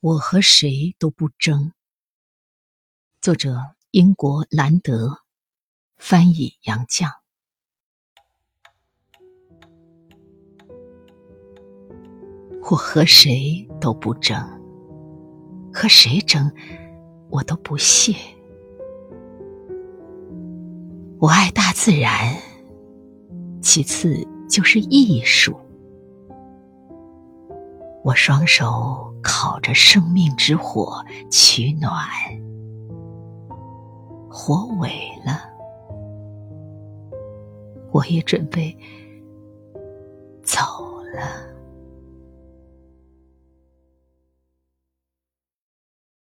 我和谁都不争。作者：英国兰德，翻译：杨绛。我和谁都不争，和谁争，我都不屑。我爱大自然，其次就是艺术。我双手烤着生命之火，取暖，火萎了，我也准备走了。